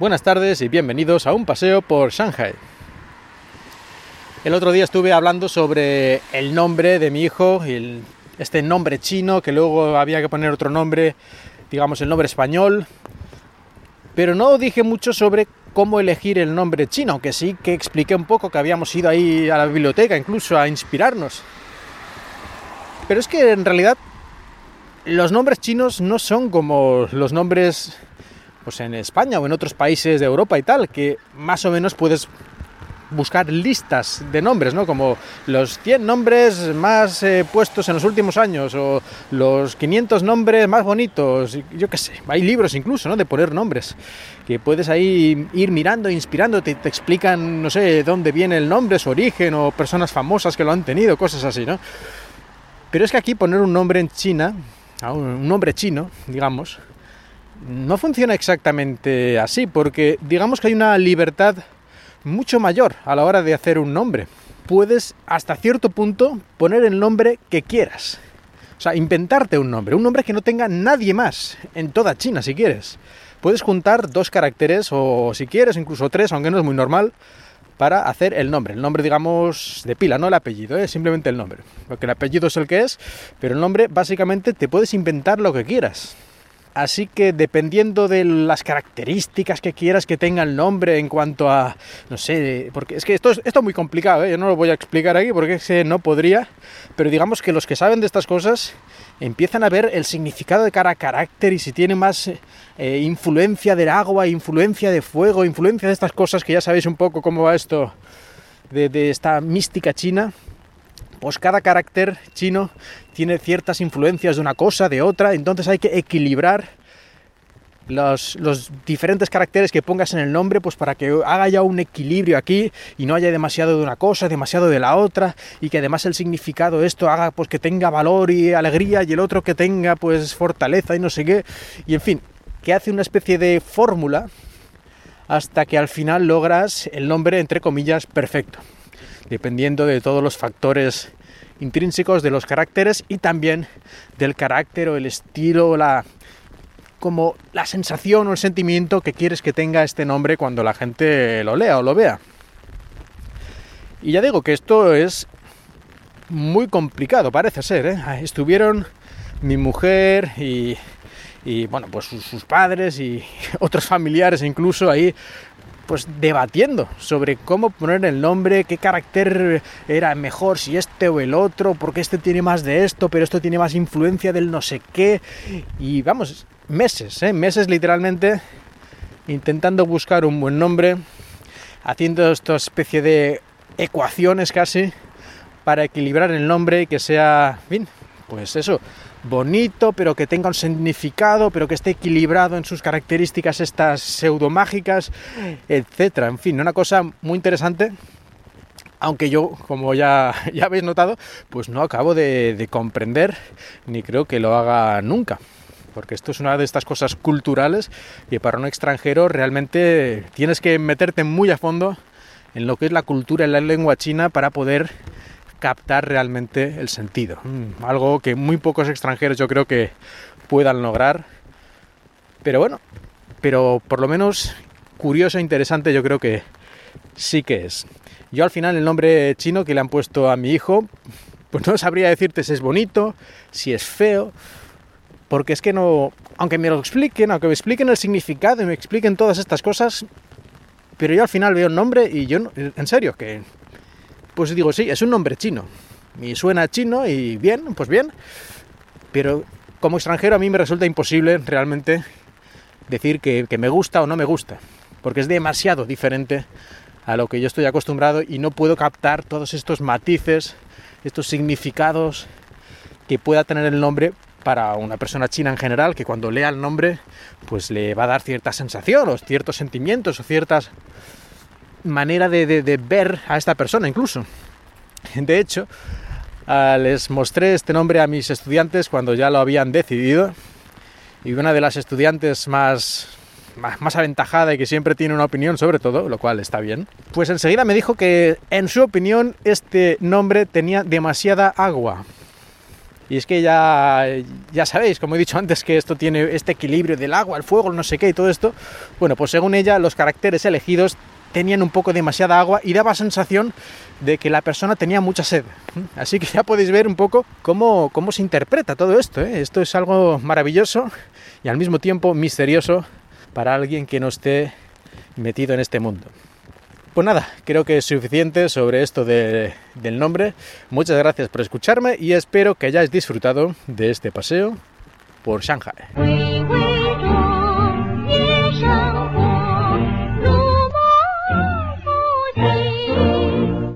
Buenas tardes y bienvenidos a un paseo por Shanghai. El otro día estuve hablando sobre el nombre de mi hijo, este nombre chino, que luego había que poner otro nombre, digamos el nombre español, pero no dije mucho sobre cómo elegir el nombre chino, aunque sí que expliqué un poco que habíamos ido ahí a la biblioteca incluso a inspirarnos. Pero es que en realidad los nombres chinos no son como los nombres pues en España o en otros países de Europa y tal, que más o menos puedes buscar listas de nombres, ¿no? Como los 100 nombres más eh, puestos en los últimos años o los 500 nombres más bonitos, yo qué sé, hay libros incluso, ¿no? De poner nombres, que puedes ahí ir mirando, inspirándote, te explican, no sé, dónde viene el nombre, su origen o personas famosas que lo han tenido, cosas así, ¿no? Pero es que aquí poner un nombre en China, un nombre chino, digamos, no funciona exactamente así, porque digamos que hay una libertad mucho mayor a la hora de hacer un nombre. Puedes hasta cierto punto poner el nombre que quieras. O sea, inventarte un nombre, un nombre que no tenga nadie más en toda China si quieres. Puedes juntar dos caracteres o si quieres incluso tres, aunque no es muy normal, para hacer el nombre. El nombre, digamos, de pila, no el apellido, ¿eh? simplemente el nombre. Porque el apellido es el que es, pero el nombre básicamente te puedes inventar lo que quieras. Así que dependiendo de las características que quieras que tenga el nombre en cuanto a, no sé, porque es que esto es, esto muy complicado, ¿eh? yo no lo voy a explicar aquí porque es que no podría, pero digamos que los que saben de estas cosas empiezan a ver el significado de cada carácter y si tiene más eh, influencia del agua, influencia de fuego, influencia de estas cosas que ya sabéis un poco cómo va esto de, de esta mística china, pues cada carácter chino tiene ciertas influencias de una cosa, de otra, entonces hay que equilibrar los, diferentes caracteres que pongas en el nombre, pues para que haga ya un equilibrio aquí y no haya demasiado de una cosa, demasiado de la otra, y que además el significado esto haga pues que tenga valor y alegría y el otro que tenga pues fortaleza y no sé qué, y en fin, que hace una especie de fórmula hasta que al final logras el nombre entre comillas perfecto dependiendo de todos los factores intrínsecos de los caracteres y también del carácter o el estilo, la como la sensación o el sentimiento que quieres que tenga este nombre cuando la gente lo lea o lo vea. Y ya digo que esto es muy complicado, parece ser. ¿eh? Estuvieron mi mujer y, y bueno, pues sus padres y otros familiares incluso ahí pues debatiendo sobre cómo poner el nombre, qué carácter era mejor, si este o el otro, porque este tiene más de esto, pero esto tiene más influencia del no sé qué. Y vamos, meses, ¿eh? meses literalmente intentando buscar un buen nombre, haciendo esta especie de ecuaciones casi para equilibrar el nombre y que sea, pues eso, bonito, pero que tenga un significado, pero que esté equilibrado en sus características estas pseudomágicas, etcétera. En fin, una cosa muy interesante. Aunque yo, como ya, ya habéis notado, pues no acabo de, de comprender, ni creo que lo haga nunca porque esto es una de estas cosas culturales que para un extranjero realmente tienes que meterte muy a fondo en lo que es la cultura y la lengua china para poder captar realmente el sentido. Mm, algo que muy pocos extranjeros yo creo que puedan lograr. Pero bueno, pero por lo menos curioso e interesante yo creo que sí que es. Yo al final el nombre chino que le han puesto a mi hijo, pues no sabría decirte si es bonito, si es feo, porque es que no, aunque me lo expliquen, aunque me expliquen el significado y me expliquen todas estas cosas, pero yo al final veo el nombre y yo, en serio, que pues digo, sí, es un nombre chino. Y suena chino y bien, pues bien. Pero como extranjero a mí me resulta imposible realmente decir que, me gusta o no me gusta. Porque es demasiado diferente a lo que yo estoy acostumbrado y no puedo captar todos estos matices, estos significados que pueda tener el nombre para una persona china en general, que cuando lea el nombre, pues le va a dar cierta sensación o ciertos sentimientos o ciertas manera de, ver a esta persona incluso. De hecho, ah, les mostré este nombre a mis estudiantes cuando ya lo habían decidido y una de las estudiantes más, más, aventajada y que siempre tiene una opinión sobre todo, lo cual está bien, pues enseguida me dijo que en su opinión este nombre tenía demasiada agua. Y es que ya, ya sabéis, como he dicho antes, que esto tiene este equilibrio del agua, el fuego, no sé qué y todo esto. Bueno, pues según ella, los caracteres elegidos tenían un poco demasiada agua y daba sensación de que la persona tenía mucha sed. Así que ya podéis ver un poco cómo, cómo se interpreta todo esto. ¿eh? Esto es algo maravilloso y al mismo tiempo misterioso para alguien que no esté metido en este mundo. Pues nada, creo que es suficiente sobre esto del nombre. Muchas gracias por escucharme y espero que hayáis disfrutado de este paseo por Shanghai.